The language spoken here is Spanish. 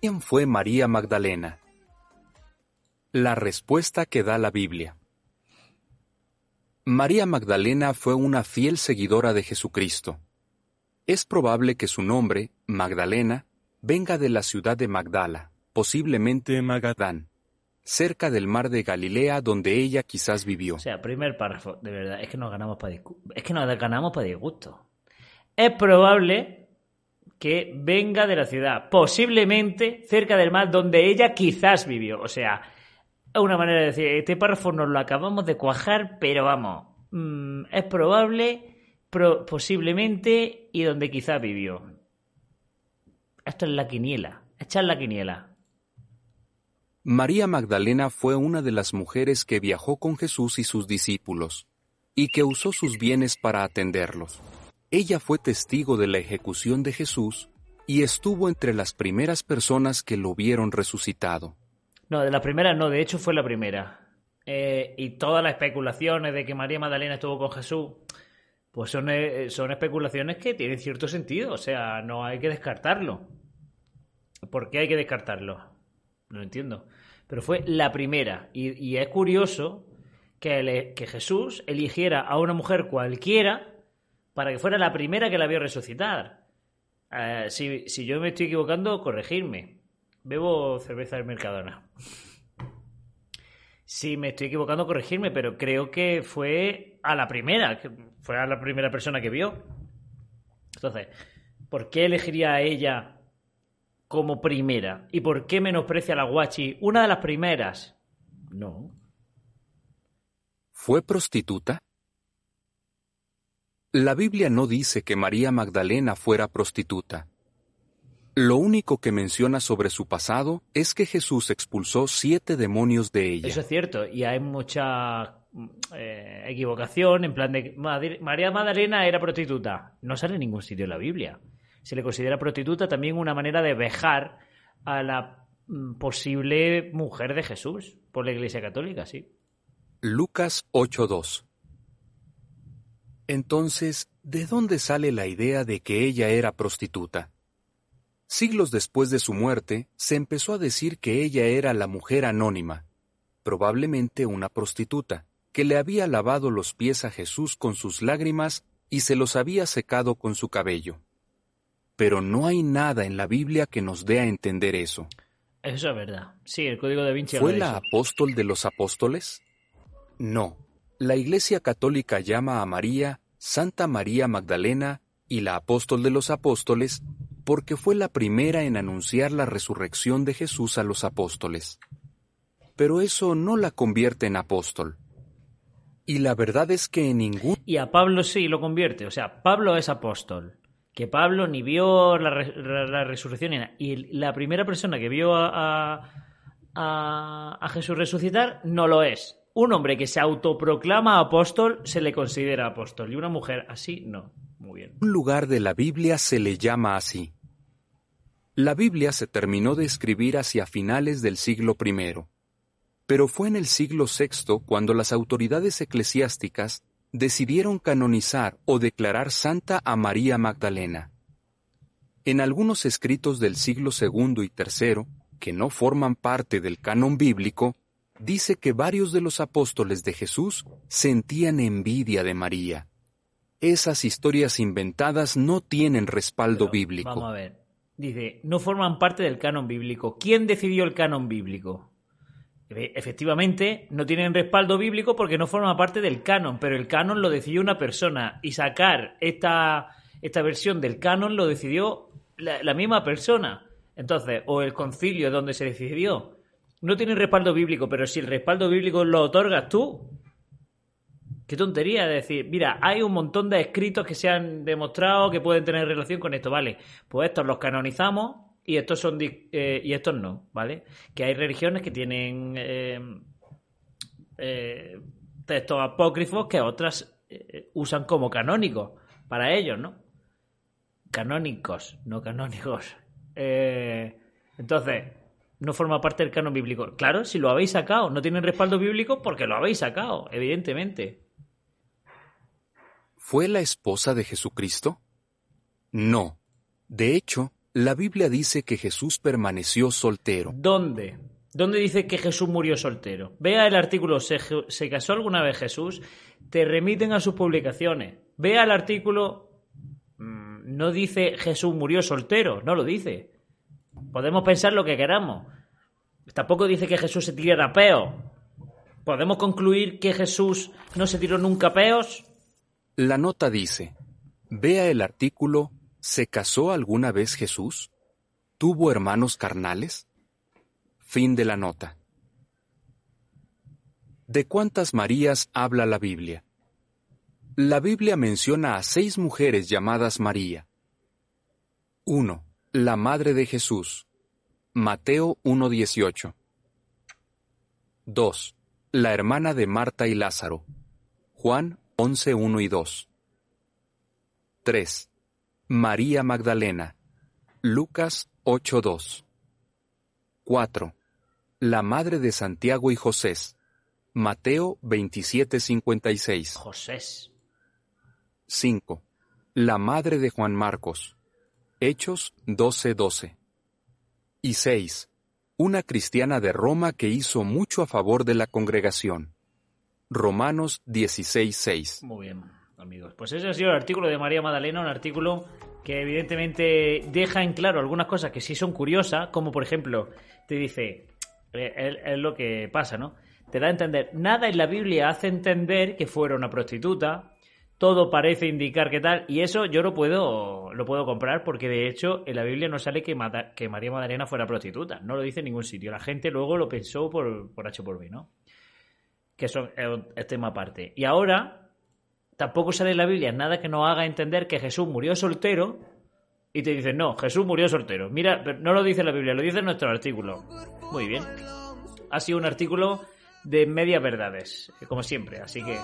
¿Quién fue María Magdalena? La respuesta que da la Biblia. María Magdalena fue una fiel seguidora de Jesucristo. Es probable que su nombre, Magdalena, venga de la ciudad de Magdala, posiblemente Magadán, cerca del mar de Galilea donde ella quizás vivió. O sea, primer párrafo, de verdad, es que nos ganamos para es que disgusto. Es probable que venga de la ciudad, posiblemente cerca del mar donde ella quizás vivió. O sea, una manera de decir, este párrafo nos lo acabamos de cuajar, pero vamos, mm, es probable, posiblemente y donde quizás vivió. Esto es la quiniela, echar la quiniela. María Magdalena fue una de las mujeres que viajó con Jesús y sus discípulos, y que usó sus bienes para atenderlos. Ella fue testigo de la ejecución de Jesús y estuvo entre las primeras personas que lo vieron resucitado. No, de las primeras no, de hecho fue la primera. Eh, y todas las especulaciones de que María Magdalena estuvo con Jesús, pues son, eh, son especulaciones que tienen cierto sentido, o sea, no hay que descartarlo. ¿Por qué hay que descartarlo? No lo entiendo. Pero fue la primera. Y, es curioso que, que Jesús eligiera a una mujer cualquiera para que fuera la primera que la vio resucitar. Eh, si, si, yo me estoy equivocando, corregirme. Bebo cerveza del Mercadona. Si me estoy equivocando, corregirme, pero creo que fue a la primera, fue a la primera persona que vio. Entonces, ¿por qué elegiría a ella como primera? ¿Y por qué menosprecia a la guachi una de las primeras? No. ¿Fue prostituta? La Biblia no dice que María Magdalena fuera prostituta. Lo único que menciona sobre su pasado es que Jesús expulsó siete demonios de ella. Eso es cierto, y hay mucha eh, equivocación en plan de María Magdalena era prostituta. No sale en ningún sitio en la Biblia. Se le considera prostituta también una manera de vejar a la mm, posible mujer de Jesús por la Iglesia Católica, sí. Lucas 8.2 entonces, ¿de dónde sale la idea de que ella era prostituta? Siglos después de su muerte, se empezó a decir que ella era la mujer anónima, probablemente una prostituta, que le había lavado los pies a Jesús con sus lágrimas y se los había secado con su cabello. Pero no hay nada en la Biblia que nos dé a entender eso. Eso es verdad. Sí, el código de Vinci. ¿Fue la apóstol de los apóstoles? No, la Iglesia Católica llama a María Santa María Magdalena y la apóstol de los apóstoles porque fue la primera en anunciar la resurrección de Jesús a los apóstoles. Pero eso no la convierte en apóstol. Y la verdad es que en ningún... Y a Pablo sí lo convierte, o sea, Pablo es apóstol. Que Pablo ni vio la, resurrección y la primera persona que vio a, a Jesús resucitar no lo es un hombre que se autoproclama apóstol se le considera apóstol y una mujer así no. Muy bien. Un lugar de la Biblia se le llama así. La Biblia se terminó de escribir hacia finales del siglo I, pero fue en el siglo VI cuando las autoridades eclesiásticas decidieron canonizar o declarar santa a María Magdalena. En algunos escritos del siglo II y III, que no forman parte del canon bíblico, dice que varios de los apóstoles de Jesús sentían envidia de María. Esas historias inventadas no tienen respaldo bíblico. Vamos a ver. Dice, no forman parte del canon bíblico. ¿Quién decidió el canon bíblico? Efectivamente, no tienen respaldo bíblico porque no forman parte del canon, pero el canon lo decidió una persona y sacar esta, esta versión del canon lo decidió la, la misma persona. Entonces, o el concilio donde se decidió, no tiene respaldo bíblico, pero si el respaldo bíblico lo otorgas tú, qué tontería decir, mira, hay un montón de escritos que se han demostrado que pueden tener relación con esto, ¿vale? Pues estos los canonizamos y estos son eh, y estos no, ¿vale? Que hay religiones que tienen eh, eh, textos apócrifos que otras usan como canónicos para ellos, ¿no? Canónicos, no canónicos. entonces, no forma parte del canon bíblico. Claro, si lo habéis sacado, no tienen respaldo bíblico porque lo habéis sacado, evidentemente. ¿Fue la esposa de Jesucristo? No. De hecho, La Biblia dice que Jesús permaneció soltero. ¿Dónde? ¿Dónde dice que Jesús murió soltero? Vea el artículo ¿Se, se casó alguna vez Jesús? Te remiten a sus publicaciones. Vea el artículo mm, no dice Jesús murió soltero, no lo dice. Podemos pensar lo que queramos. Tampoco dice que Jesús se tirara peos. ¿Podemos concluir que Jesús no se tiró nunca peos? La nota dice, vea el artículo ¿Se casó alguna vez Jesús? ¿Tuvo hermanos carnales? Fin de la nota. ¿De cuántas Marías habla la Biblia? La Biblia menciona a seis mujeres llamadas María. 1. La Madre de Jesús. Mateo 1.18. 2. La hermana de Marta y Lázaro. Juan 11.1 y 2. 3. María Magdalena. Lucas 8.2. 4. La madre de Santiago y José. Mateo 27.56. José. 5. La madre de Juan Marcos. Hechos 12:12. Y 6. Una cristiana de Roma que hizo mucho a favor de la congregación. Romanos 16:6. Muy bien, amigos. Pues ese ha sido el artículo de María Magdalena, un artículo que evidentemente deja en claro algunas cosas que sí son curiosas, como por ejemplo, te dice, eh, es, lo que pasa, ¿no? Te da a entender, nada en la Biblia hace entender que fuera una prostituta, todo parece indicar que tal, y eso yo lo puedo, lo puedo comprar porque de hecho en la Biblia no sale que, María Magdalena fuera prostituta, no lo dice en ningún sitio, la gente luego lo pensó por, por H por B, ¿no? Que eso es tema aparte. Y ahora tampoco sale en la Biblia nada que nos haga entender que Jesús murió soltero y te dicen, no, Jesús murió soltero. Mira, no lo dice la Biblia, lo dice nuestro artículo. Muy bien. Ha sido un artículo de medias verdades, como siempre, así que